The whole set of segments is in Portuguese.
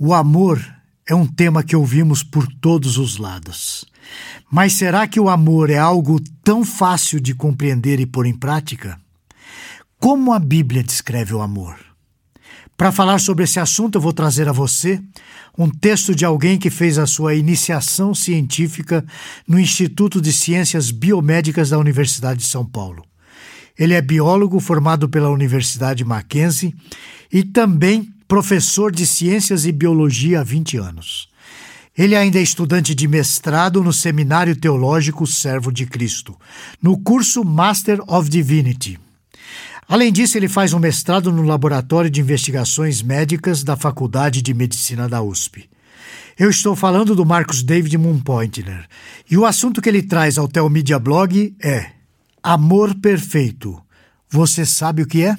O amor é um tema que ouvimos por todos os lados. Mas será que o amor é algo tão fácil de compreender e pôr em prática? Como a Bíblia descreve o amor? Para falar sobre esse assunto, eu vou trazer a você um texto de alguém que fez a sua iniciação científica no Instituto de Ciências Biomédicas da Universidade de São Paulo. Ele é biólogo formado pela Universidade Mackenzie e também professor de Ciências e Biologia há 20 anos. Ele ainda é estudante de mestrado no Seminário Teológico Servo de Cristo, no curso Master of Divinity. Além disso, ele faz um mestrado no Laboratório de Investigações Médicas da Faculdade de Medicina da USP. Eu estou falando do Marcos David Moonpointner, e o assunto que ele traz ao Telmedia Blog é Amor Perfeito. Você sabe o que é?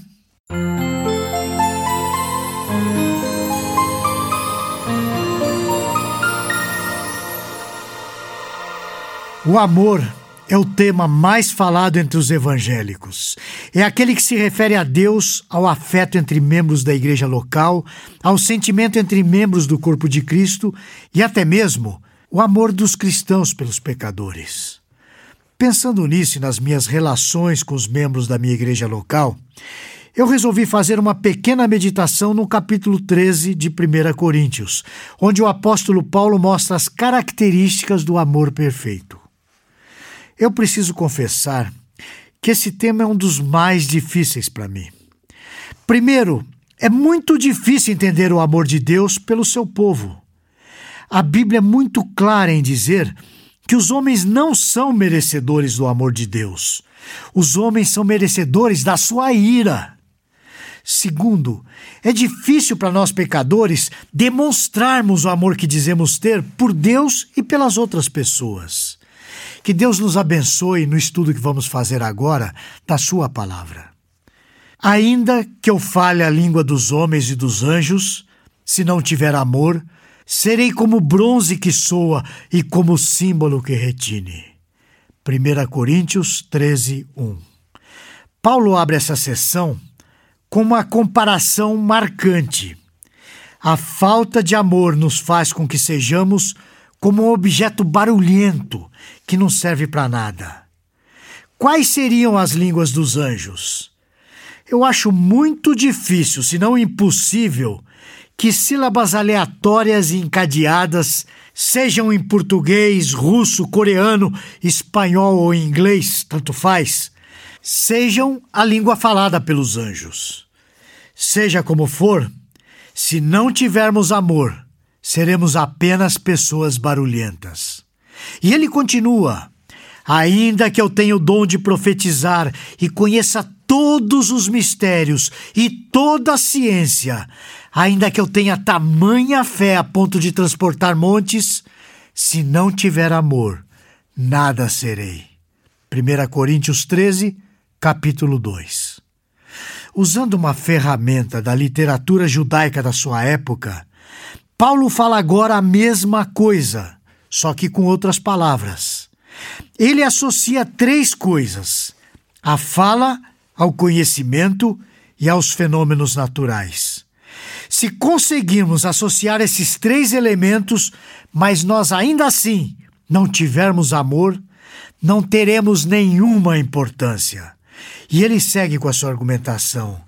O amor é o tema mais falado entre os evangélicos. É aquele que se refere a Deus, ao afeto entre membros da igreja local, ao sentimento entre membros do corpo de Cristo e até mesmo o amor dos cristãos pelos pecadores. Pensando nisso e nas minhas relações com os membros da minha igreja local, eu resolvi fazer uma pequena meditação no capítulo 13 de 1 Coríntios, onde o apóstolo Paulo mostra as características do amor perfeito. Eu preciso confessar que esse tema é um dos mais difíceis para mim. Primeiro, é muito difícil entender o amor de Deus pelo seu povo. A Bíblia é muito clara em dizer que os homens não são merecedores do amor de Deus. Os homens são merecedores da sua ira. Segundo, é difícil para nós pecadores demonstrarmos o amor que dizemos ter por Deus e pelas outras pessoas. Que Deus nos abençoe no estudo que vamos fazer agora da Sua palavra. Ainda que eu fale a língua dos homens e dos anjos, se não tiver amor, serei como bronze que soa e como símbolo que retine. 1 Coríntios 13, 1. Paulo abre essa sessão com uma comparação marcante. A falta de amor nos faz com que sejamos como um objeto barulhento que não serve para nada. Quais seriam as línguas dos anjos? Eu acho muito difícil, se não impossível, que sílabas aleatórias e encadeadas, sejam em português, russo, coreano, espanhol ou inglês, tanto faz, sejam a língua falada pelos anjos. Seja como for, se não tivermos amor, seremos apenas pessoas barulhentas. E ele continua: Ainda que eu tenha o dom de profetizar e conheça todos os mistérios e toda a ciência, ainda que eu tenha tamanha fé a ponto de transportar montes, se não tiver amor, nada serei. 1 Coríntios 13, capítulo 2. Usando uma ferramenta da literatura judaica da sua época, Paulo fala agora a mesma coisa, só que com outras palavras. Ele associa três coisas: a fala ao conhecimento e aos fenômenos naturais. Se conseguirmos associar esses três elementos, mas nós ainda assim não tivermos amor, não teremos nenhuma importância. E ele segue com a sua argumentação.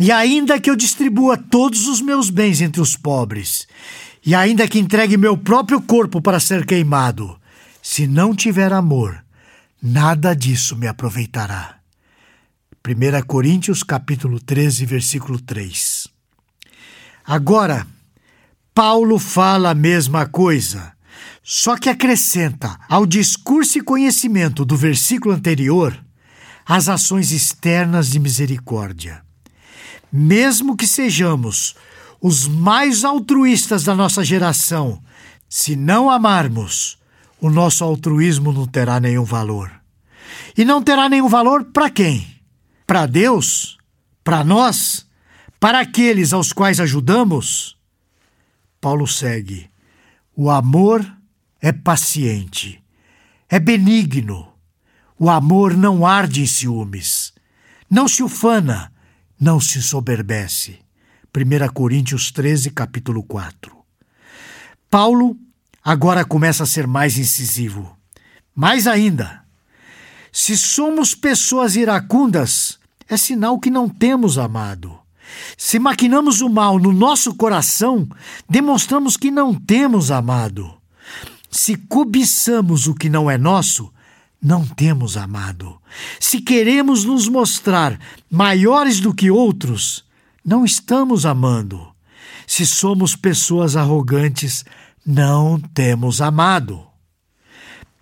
E ainda que eu distribua todos os meus bens entre os pobres, e ainda que entregue meu próprio corpo para ser queimado, se não tiver amor, nada disso me aproveitará. 1 Coríntios capítulo 13, versículo 3. Agora, Paulo fala a mesma coisa, só que acrescenta ao discurso e conhecimento do versículo anterior as ações externas de misericórdia mesmo que sejamos os mais altruístas da nossa geração, se não amarmos, o nosso altruísmo não terá nenhum valor. E não terá nenhum valor para quem? Para Deus? Para nós? Para aqueles aos quais ajudamos? Paulo segue: o amor é paciente, é benigno. O amor não arde em ciúmes, não se ufana, não se soberbece. 1 Coríntios 13, capítulo 4. Paulo agora começa a ser mais incisivo. Mais ainda, se somos pessoas iracundas, é sinal que não temos amado. Se maquinamos o mal no nosso coração, demonstramos que não temos amado. Se cobiçamos o que não é nosso, não temos amado. Se queremos nos mostrar maiores do que outros, não estamos amando. Se somos pessoas arrogantes, não temos amado.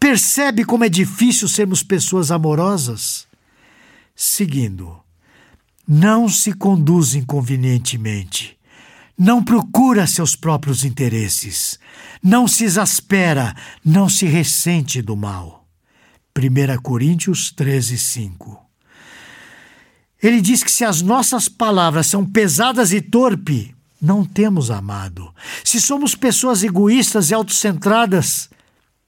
Percebe como é difícil sermos pessoas amorosas? Seguindo, não se conduz inconvenientemente. Não procura seus próprios interesses. Não se exaspera, não se ressente do mal. 1 Coríntios 13, 5. Ele diz que se as nossas palavras são pesadas e torpe, não temos amado. Se somos pessoas egoístas e autocentradas,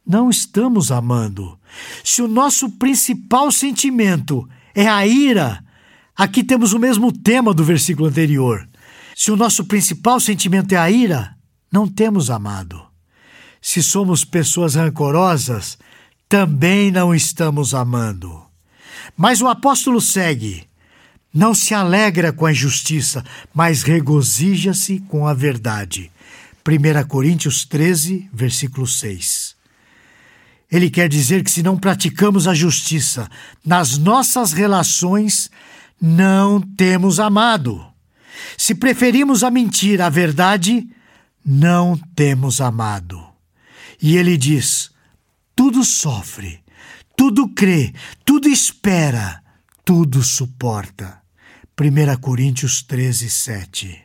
não estamos amando. Se o nosso principal sentimento é a ira, aqui temos o mesmo tema do versículo anterior. Se o nosso principal sentimento é a ira, não temos amado. Se somos pessoas rancorosas, também não estamos amando. Mas o apóstolo segue. Não se alegra com a injustiça, mas regozija-se com a verdade. 1 Coríntios 13, versículo 6. Ele quer dizer que se não praticamos a justiça nas nossas relações, não temos amado. Se preferimos a mentira à verdade, não temos amado. E ele diz: tudo sofre, tudo crê, tudo espera, tudo suporta. 1 Coríntios 13, 7.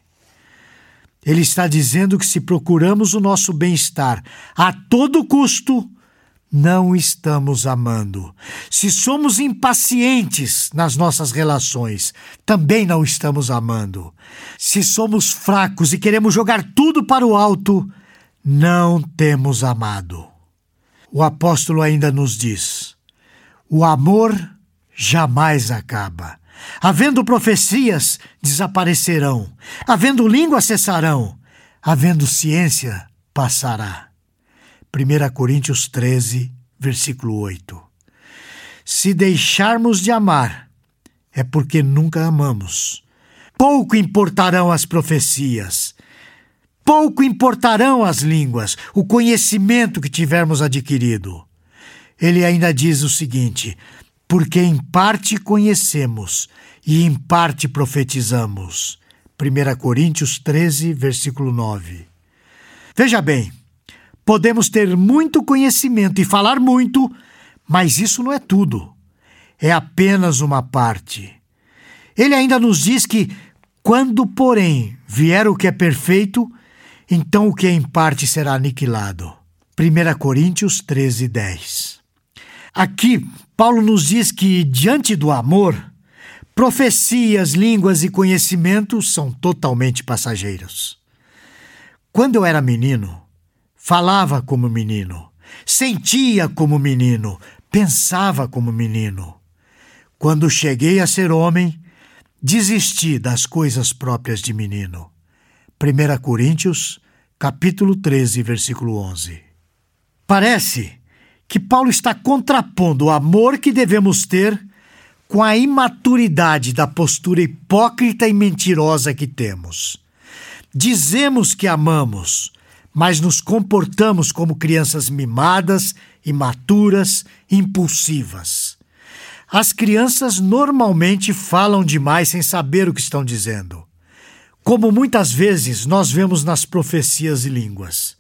Ele está dizendo que se procuramos o nosso bem-estar a todo custo, não estamos amando. Se somos impacientes nas nossas relações, também não estamos amando. Se somos fracos e queremos jogar tudo para o alto, não temos amado. O apóstolo ainda nos diz: o amor jamais acaba. Havendo profecias, desaparecerão. Havendo língua, cessarão. Havendo ciência, passará. 1 Coríntios 13, versículo 8. Se deixarmos de amar, é porque nunca amamos. Pouco importarão as profecias, pouco importarão as línguas, o conhecimento que tivermos adquirido. Ele ainda diz o seguinte: porque em parte conhecemos e em parte profetizamos. 1 Coríntios 13, versículo 9. Veja bem, podemos ter muito conhecimento e falar muito, mas isso não é tudo. É apenas uma parte. Ele ainda nos diz que, quando, porém, vier o que é perfeito, então o que é em parte será aniquilado. 1 Coríntios 13, 10. Aqui, Paulo nos diz que, diante do amor, profecias, línguas e conhecimentos são totalmente passageiros. Quando eu era menino, falava como menino, sentia como menino, pensava como menino. Quando cheguei a ser homem, desisti das coisas próprias de menino. 1 Coríntios, capítulo 13, versículo 11. Parece que Paulo está contrapondo o amor que devemos ter com a imaturidade da postura hipócrita e mentirosa que temos. Dizemos que amamos, mas nos comportamos como crianças mimadas, imaturas, impulsivas. As crianças normalmente falam demais sem saber o que estão dizendo, como muitas vezes nós vemos nas profecias e línguas.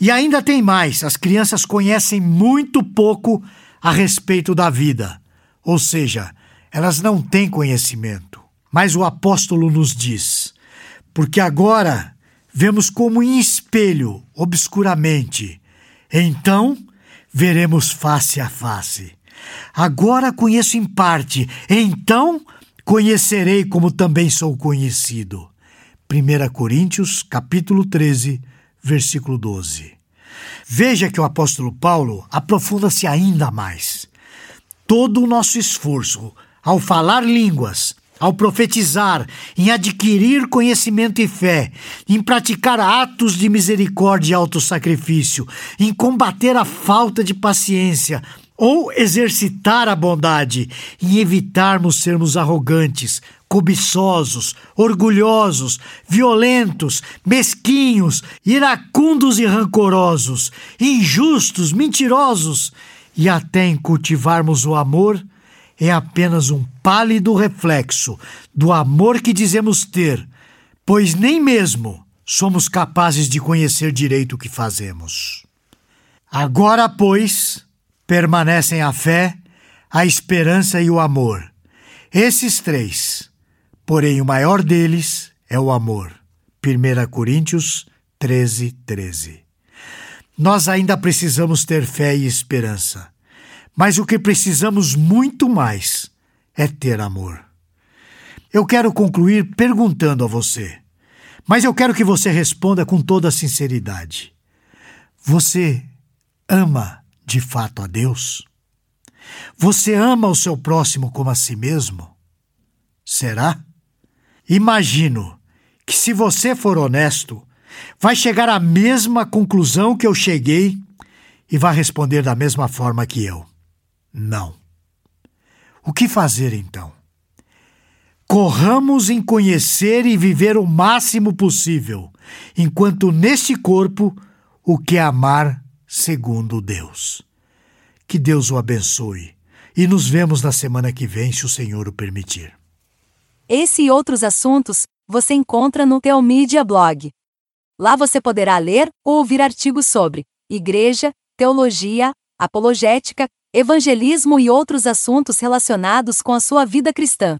E ainda tem mais: as crianças conhecem muito pouco a respeito da vida, ou seja, elas não têm conhecimento. Mas o apóstolo nos diz: porque agora vemos como em espelho, obscuramente, então veremos face a face. Agora conheço em parte, então conhecerei como também sou conhecido. 1 Coríntios, capítulo 13, versículo 12. Veja que o apóstolo Paulo aprofunda-se ainda mais. Todo o nosso esforço ao falar línguas, ao profetizar, em adquirir conhecimento e fé, em praticar atos de misericórdia e autossacrifício, em combater a falta de paciência, ou exercitar a bondade, em evitarmos sermos arrogantes, cobiçosos, orgulhosos, violentos, mesquinhos, iracundos e rancorosos, injustos, mentirosos, e até em cultivarmos o amor, é apenas um pálido reflexo do amor que dizemos ter, pois nem mesmo somos capazes de conhecer direito o que fazemos. Agora, pois, permanecem a fé, a esperança e o amor. Esses três, porém o maior deles é o amor. 1 Coríntios 13, 13. Nós ainda precisamos ter fé e esperança. Mas o que precisamos muito mais é ter amor. Eu quero concluir perguntando a você, mas eu quero que você responda com toda sinceridade. Você ama de fato a Deus? Você ama o seu próximo como a si mesmo? Será? Imagino que, se você for honesto, vai chegar à mesma conclusão que eu cheguei e vai responder da mesma forma que eu. Não. O que fazer então? Corramos em conhecer e viver o máximo possível, enquanto neste corpo o que é amar segundo Deus. Que Deus o abençoe e nos vemos na semana que vem, se o Senhor o permitir. Esse e outros assuntos você encontra no Teomídia Blog. Lá você poderá ler ou ouvir artigos sobre igreja, teologia, apologética, evangelismo e outros assuntos relacionados com a sua vida cristã.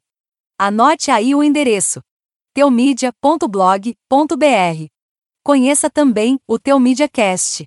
Anote aí o endereço: teomedia.blog.br. Conheça também o Teomídia Cast,